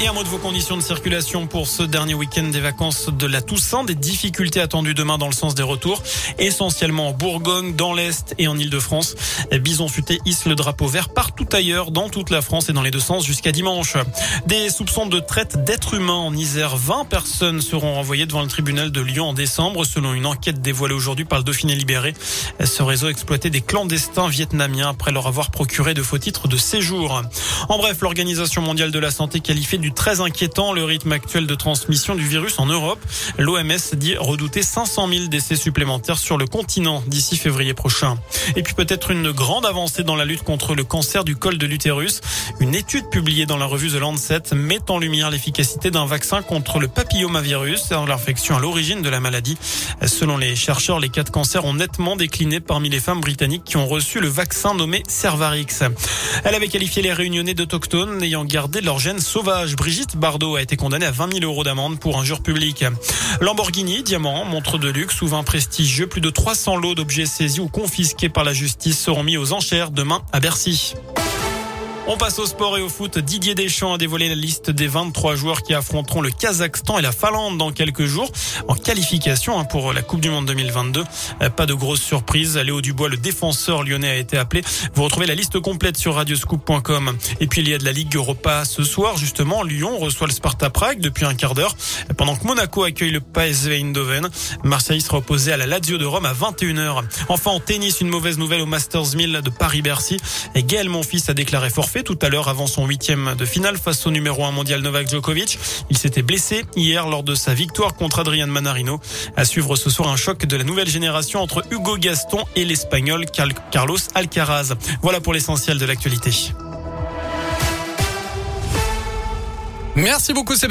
Et un mot de vos conditions de circulation pour ce dernier week-end des vacances de la Toussaint. Des difficultés attendues demain dans le sens des retours, essentiellement en Bourgogne, dans l'Est et en Ile-de-France. Bison futé hisse le drapeau vert partout ailleurs, dans toute la France et dans les deux sens jusqu'à dimanche. Des soupçons de traite d'êtres humains en Isère. 20 personnes seront renvoyées devant le tribunal de Lyon en décembre, selon une enquête dévoilée aujourd'hui par le Dauphiné Libéré. Ce réseau exploitait des clandestins vietnamiens après leur avoir procuré de faux titres de séjour. En bref, l'Organisation mondiale de la santé qualifiée du très inquiétant le rythme actuel de transmission du virus en Europe. L'OMS dit redouter 500 000 décès supplémentaires sur le continent d'ici février prochain. Et puis peut-être une grande avancée dans la lutte contre le cancer du col de l'utérus. Une étude publiée dans la revue The Lancet met en lumière l'efficacité d'un vaccin contre le papillomavirus, l'infection à l'origine de la maladie. Selon les chercheurs, les cas de cancer ont nettement décliné parmi les femmes britanniques qui ont reçu le vaccin nommé Cervarix. Elle avait qualifié les réunionnais d'autochtones ayant gardé leur gène sauvage. Brigitte Bardot a été condamnée à 20 000 euros d'amende pour injure publique. Lamborghini, diamant, montre de luxe ou vin prestigieux, plus de 300 lots d'objets saisis ou confisqués par la justice seront mis aux enchères demain à Bercy. On passe au sport et au foot. Didier Deschamps a dévoilé la liste des 23 joueurs qui affronteront le Kazakhstan et la Finlande dans quelques jours en qualification hein, pour la Coupe du Monde 2022. Euh, pas de grosse surprise. Léo Dubois, le défenseur lyonnais, a été appelé. Vous retrouvez la liste complète sur radioscoop.com. Et puis il y a de la Ligue Europa ce soir. Justement, Lyon reçoit le Sparta Prague depuis un quart d'heure pendant que Monaco accueille le PSV Eindhoven. Marseille sera opposé à la Lazio de Rome à 21h. Enfin, en tennis, une mauvaise nouvelle au Masters 1000 de Paris-Bercy. Et Gaël Monfils a déclaré forfait tout à l'heure avant son huitième de finale face au numéro 1 mondial Novak Djokovic. Il s'était blessé hier lors de sa victoire contre Adrian Manarino. À suivre ce soir un choc de la nouvelle génération entre Hugo Gaston et l'Espagnol Carlos Alcaraz. Voilà pour l'essentiel de l'actualité. Merci beaucoup Sébastien.